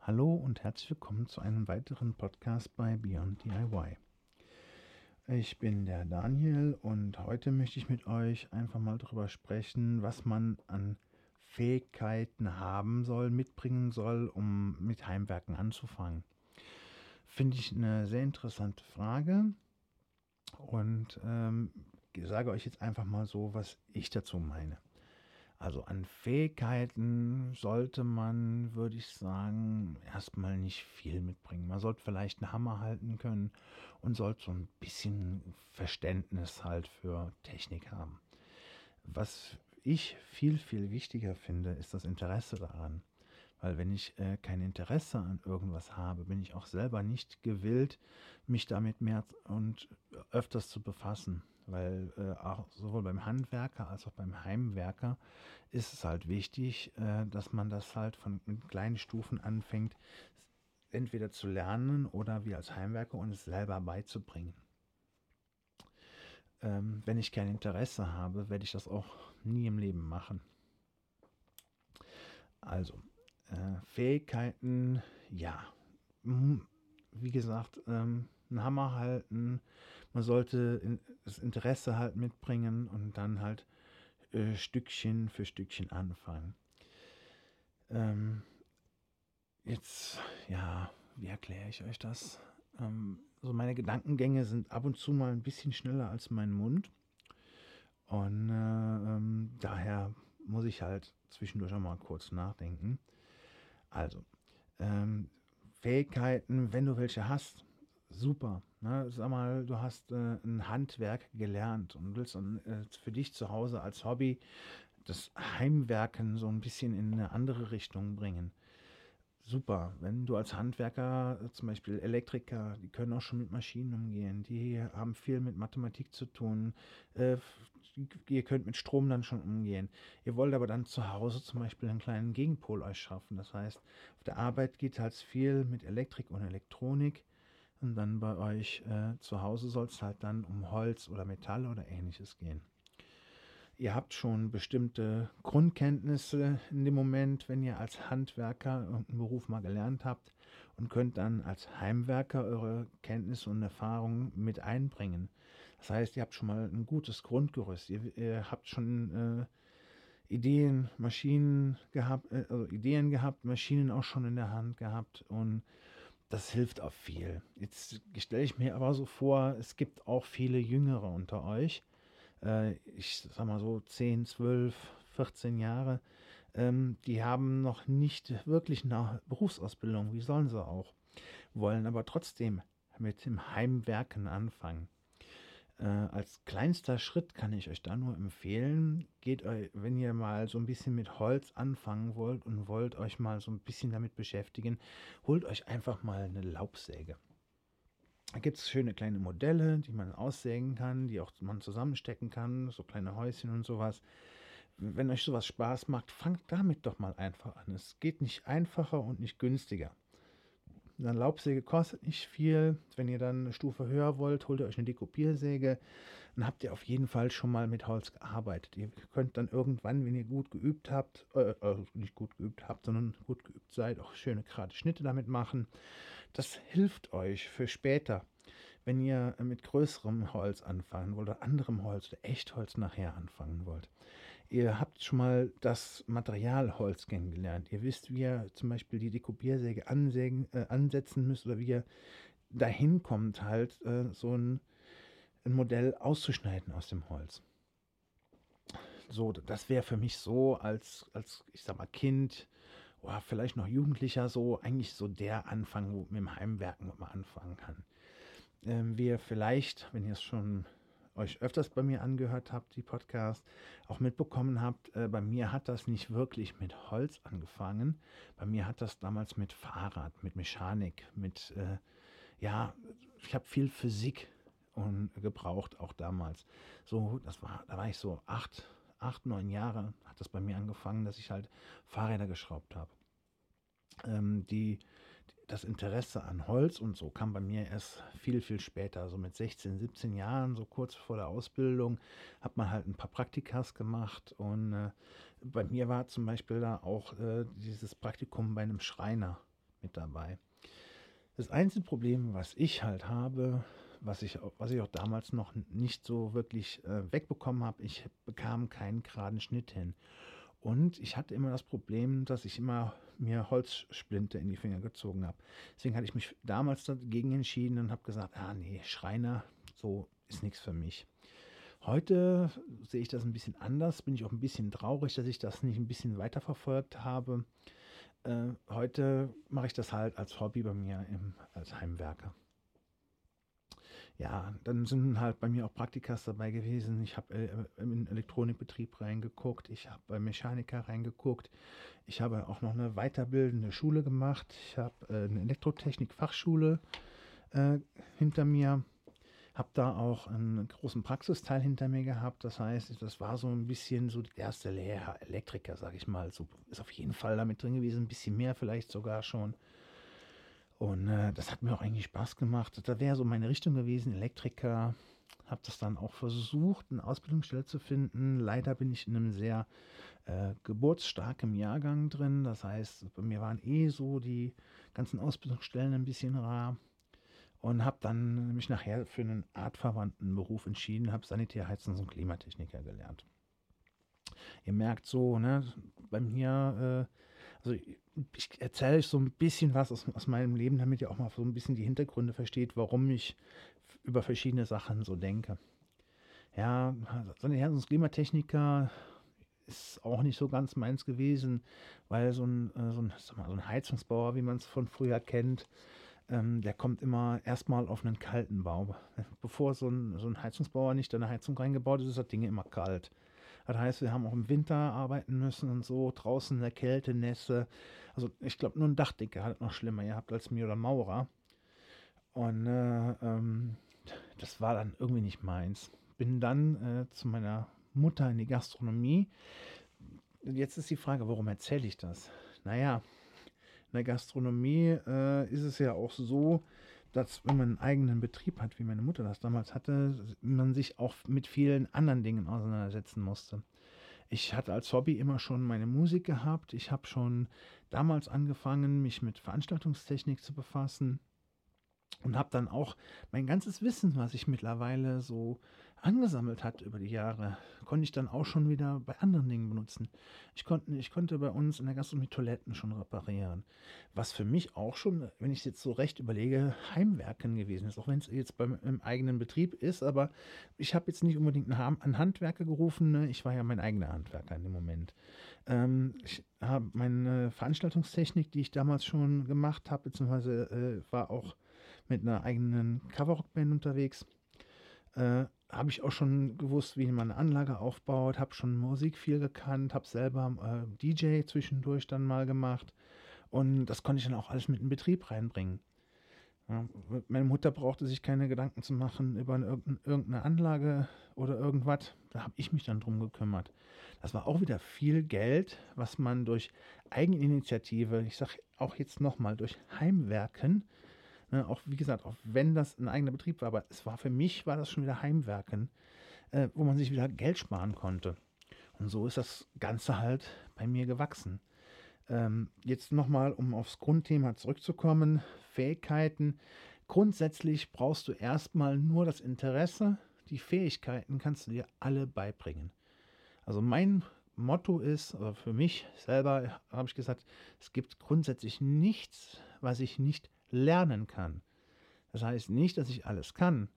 Hallo und herzlich willkommen zu einem weiteren Podcast bei Beyond DIY. Ich bin der Daniel und heute möchte ich mit euch einfach mal darüber sprechen, was man an Fähigkeiten haben soll, mitbringen soll, um mit Heimwerken anzufangen. Finde ich eine sehr interessante Frage und ähm, sage euch jetzt einfach mal so, was ich dazu meine. Also an Fähigkeiten sollte man, würde ich sagen, erstmal nicht viel mitbringen. Man sollte vielleicht einen Hammer halten können und sollte so ein bisschen Verständnis halt für Technik haben. Was ich viel, viel wichtiger finde, ist das Interesse daran. Weil wenn ich äh, kein Interesse an irgendwas habe, bin ich auch selber nicht gewillt, mich damit mehr und öfters zu befassen weil äh, auch sowohl beim Handwerker als auch beim Heimwerker ist es halt wichtig, äh, dass man das halt von kleinen Stufen anfängt, entweder zu lernen oder wie als Heimwerker uns selber beizubringen. Ähm, wenn ich kein Interesse habe, werde ich das auch nie im Leben machen. Also, äh, Fähigkeiten, ja. Wie gesagt, ähm, einen Hammer halten, man sollte das Interesse halt mitbringen und dann halt äh, Stückchen für Stückchen anfangen. Ähm, jetzt, ja, wie erkläre ich euch das? Ähm, so meine Gedankengänge sind ab und zu mal ein bisschen schneller als mein Mund. Und äh, ähm, daher muss ich halt zwischendurch auch mal kurz nachdenken. Also, ähm, Fähigkeiten, wenn du welche hast, super. Ne? Sag mal, du hast äh, ein Handwerk gelernt und willst dann, äh, für dich zu Hause als Hobby das Heimwerken so ein bisschen in eine andere Richtung bringen. Super, wenn du als Handwerker, zum Beispiel Elektriker, die können auch schon mit Maschinen umgehen, die haben viel mit Mathematik zu tun, äh, ihr könnt mit Strom dann schon umgehen. Ihr wollt aber dann zu Hause zum Beispiel einen kleinen Gegenpol euch schaffen. Das heißt, auf der Arbeit geht halt viel mit Elektrik und Elektronik und dann bei euch äh, zu Hause soll es halt dann um Holz oder Metall oder ähnliches gehen. Ihr habt schon bestimmte Grundkenntnisse in dem Moment, wenn ihr als Handwerker irgendeinen Beruf mal gelernt habt und könnt dann als Heimwerker eure Kenntnisse und Erfahrungen mit einbringen. Das heißt, ihr habt schon mal ein gutes Grundgerüst. Ihr, ihr habt schon äh, Ideen, Maschinen gehabt, äh, also Ideen gehabt, Maschinen auch schon in der Hand gehabt und das hilft auch viel. Jetzt stelle ich mir aber so vor, es gibt auch viele Jüngere unter euch. Äh, ich sag mal so 10, 12, 14 Jahre. Ähm, die haben noch nicht wirklich eine Berufsausbildung. Wie sollen sie auch? Wollen aber trotzdem mit dem Heimwerken anfangen. Äh, als kleinster Schritt kann ich euch da nur empfehlen, geht euch, wenn ihr mal so ein bisschen mit Holz anfangen wollt und wollt euch mal so ein bisschen damit beschäftigen, holt euch einfach mal eine Laubsäge. Da gibt es schöne kleine Modelle, die man aussägen kann, die auch man zusammenstecken kann, so kleine Häuschen und sowas. Wenn euch sowas Spaß macht, fangt damit doch mal einfach an. Es geht nicht einfacher und nicht günstiger. Eine Laubsäge kostet nicht viel. Wenn ihr dann eine Stufe höher wollt, holt ihr euch eine Dekopiersäge. Dann habt ihr auf jeden Fall schon mal mit Holz gearbeitet. Ihr könnt dann irgendwann, wenn ihr gut geübt habt, äh, also nicht gut geübt habt, sondern gut geübt seid, auch schöne gerade Schnitte damit machen. Das hilft euch für später, wenn ihr mit größerem Holz anfangen wollt oder anderem Holz oder Echtholz nachher anfangen wollt. Ihr habt schon mal das Material Holz kennengelernt. Ihr wisst, wie ihr zum Beispiel die Dekopiersäge ansägen, äh, ansetzen müsst oder wie ihr dahin kommt, halt äh, so ein, ein Modell auszuschneiden aus dem Holz. So, das wäre für mich so als, als, ich sag mal, Kind oder vielleicht noch Jugendlicher so eigentlich so der Anfang, wo mit dem Heimwerken man anfangen kann. Ähm, wie ihr vielleicht, wenn ihr es schon euch öfters bei mir angehört habt, die Podcast, auch mitbekommen habt, äh, bei mir hat das nicht wirklich mit Holz angefangen. Bei mir hat das damals mit Fahrrad, mit Mechanik, mit, äh, ja, ich habe viel Physik und gebraucht, auch damals. So, das war, da war ich so acht, acht, neun Jahre, hat das bei mir angefangen, dass ich halt Fahrräder geschraubt habe. Ähm, die das Interesse an Holz und so kam bei mir erst viel, viel später. So mit 16, 17 Jahren, so kurz vor der Ausbildung, hat man halt ein paar Praktikas gemacht. Und äh, bei mir war zum Beispiel da auch äh, dieses Praktikum bei einem Schreiner mit dabei. Das einzige Problem, was ich halt habe, was ich, was ich auch damals noch nicht so wirklich äh, wegbekommen habe, ich bekam keinen geraden Schnitt hin. Und ich hatte immer das Problem, dass ich immer mir Holzsplinte in die Finger gezogen habe. Deswegen hatte ich mich damals dagegen entschieden und habe gesagt, ah nee, Schreiner, so ist nichts für mich. Heute sehe ich das ein bisschen anders, bin ich auch ein bisschen traurig, dass ich das nicht ein bisschen weiterverfolgt habe. Äh, heute mache ich das halt als Hobby bei mir im, als Heimwerker ja, dann sind halt bei mir auch Praktikas dabei gewesen. Ich habe äh, in Elektronikbetrieb reingeguckt, ich habe bei Mechaniker reingeguckt, ich habe auch noch eine weiterbildende Schule gemacht, ich habe äh, eine Elektrotechnik-Fachschule äh, hinter mir, habe da auch einen großen Praxisteil hinter mir gehabt. Das heißt, das war so ein bisschen so der erste Lehrer, Elektriker, sage ich mal. So ist auf jeden Fall damit drin gewesen, ein bisschen mehr vielleicht sogar schon. Und äh, das hat mir auch eigentlich Spaß gemacht. Da wäre so meine Richtung gewesen, Elektriker. Habe das dann auch versucht, eine Ausbildungsstelle zu finden. Leider bin ich in einem sehr äh, geburtsstarken Jahrgang drin. Das heißt, bei mir waren eh so die ganzen Ausbildungsstellen ein bisschen rar. Und habe dann mich nachher für einen artverwandten Beruf entschieden, habe Sanitärheizungs- und Klimatechniker gelernt. Ihr merkt so, ne, bei mir, äh, also ich erzähle euch so ein bisschen was aus, aus meinem Leben, damit ihr auch mal so ein bisschen die Hintergründe versteht, warum ich über verschiedene Sachen so denke. Ja, so ein Herz- und Klimatechniker ist auch nicht so ganz meins gewesen, weil so ein, äh, so ein, so ein Heizungsbauer, wie man es von früher kennt, ähm, der kommt immer erstmal auf einen kalten Bau. Bevor so ein, so ein Heizungsbauer nicht eine Heizung reingebaut ist, ist das Ding immer kalt. Das heißt, wir haben auch im Winter arbeiten müssen und so, draußen in der Kälte, Nässe. Also ich glaube, nur ein Dachdecker hat noch schlimmer gehabt als mir oder Maurer. Und äh, ähm, das war dann irgendwie nicht meins. Bin dann äh, zu meiner Mutter in die Gastronomie. Jetzt ist die Frage, warum erzähle ich das? Naja, in der Gastronomie äh, ist es ja auch so, dass wenn man einen eigenen Betrieb hat, wie meine Mutter das damals hatte, man sich auch mit vielen anderen Dingen auseinandersetzen musste. Ich hatte als Hobby immer schon meine Musik gehabt. Ich habe schon damals angefangen, mich mit Veranstaltungstechnik zu befassen und habe dann auch mein ganzes Wissen, was ich mittlerweile so angesammelt hat über die Jahre, konnte ich dann auch schon wieder bei anderen Dingen benutzen. Ich konnte, ich konnte bei uns in der Gastronomie Toiletten schon reparieren. Was für mich auch schon, wenn ich es jetzt so recht überlege, Heimwerken gewesen ist. Auch wenn es jetzt beim im eigenen Betrieb ist, aber ich habe jetzt nicht unbedingt einen, Handwerker gerufen. Ne? Ich war ja mein eigener Handwerker in dem Moment. Ähm, ich habe meine Veranstaltungstechnik, die ich damals schon gemacht habe, beziehungsweise äh, war auch mit einer eigenen Coverrock-Band unterwegs. Äh, habe ich auch schon gewusst, wie man eine Anlage aufbaut, habe schon Musik viel gekannt, habe selber äh, DJ zwischendurch dann mal gemacht und das konnte ich dann auch alles mit in Betrieb reinbringen. Ja, meine Mutter brauchte sich keine Gedanken zu machen über eine, irgendeine Anlage oder irgendwas. Da habe ich mich dann drum gekümmert. Das war auch wieder viel Geld, was man durch Eigeninitiative, ich sage auch jetzt nochmal, durch Heimwerken auch wie gesagt, auch wenn das ein eigener Betrieb war, aber es war für mich, war das schon wieder Heimwerken, äh, wo man sich wieder Geld sparen konnte. Und so ist das Ganze halt bei mir gewachsen. Ähm, jetzt nochmal, um aufs Grundthema zurückzukommen, Fähigkeiten. Grundsätzlich brauchst du erstmal nur das Interesse, die Fähigkeiten kannst du dir alle beibringen. Also mein Motto ist, oder für mich selber habe ich gesagt, es gibt grundsätzlich nichts, was ich nicht lernen kann. Das heißt nicht, dass ich alles kann,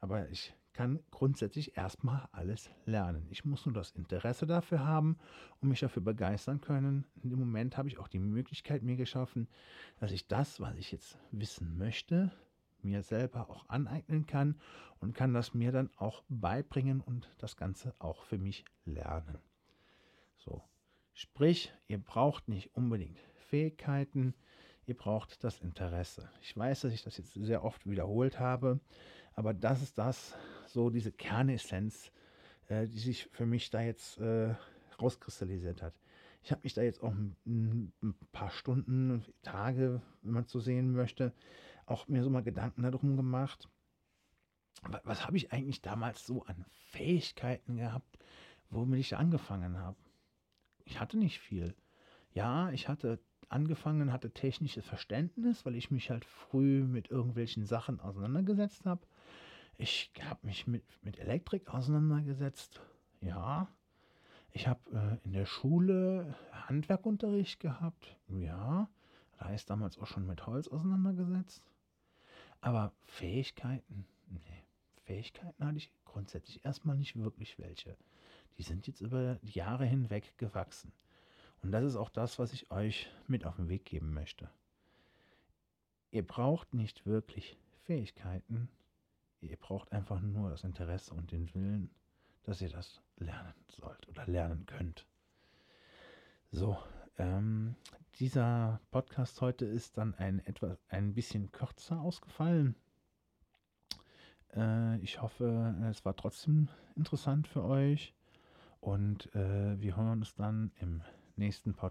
aber ich kann grundsätzlich erstmal alles lernen. Ich muss nur das Interesse dafür haben und mich dafür begeistern können. In dem Moment habe ich auch die Möglichkeit mir geschaffen, dass ich das, was ich jetzt wissen möchte, mir selber auch aneignen kann und kann das mir dann auch beibringen und das Ganze auch für mich lernen. So, sprich, ihr braucht nicht unbedingt Fähigkeiten, ihr braucht das Interesse. Ich weiß, dass ich das jetzt sehr oft wiederholt habe, aber das ist das, so diese Kernessenz, äh, die sich für mich da jetzt äh, rauskristallisiert hat. Ich habe mich da jetzt auch ein, ein, paar Stunden, Tage, wenn man so sehen möchte, auch mir so mal Gedanken darum gemacht. Was, was habe ich eigentlich damals so an Fähigkeiten gehabt, womit ich angefangen habe? Ich hatte nicht viel. Ja, ich hatte angefangen, hatte technisches Verständnis, weil ich mich halt früh mit irgendwelchen Sachen auseinandergesetzt habe. Ich habe mich mit, mit Elektrik auseinandergesetzt. Ja. Ich habe äh, in der Schule Handwerkunterricht gehabt. Ja. Da ist damals auch schon mit Holz auseinandergesetzt. Aber Fähigkeiten, nee. Fähigkeiten hatte ich grundsätzlich erstmal nicht wirklich welche. Die sind jetzt über Jahre hinweg gewachsen. Und das ist auch das, was ich euch mit auf den Weg geben möchte. Ihr braucht nicht wirklich Fähigkeiten. Ihr braucht einfach nur das Interesse und den Willen, dass ihr das lernen sollt oder lernen könnt. So, ähm, dieser Podcast heute ist dann ein etwas ein bisschen kürzer ausgefallen. Äh, ich hoffe, es war trotzdem interessant für euch und äh, wir hören uns dann im nächsten Podcast.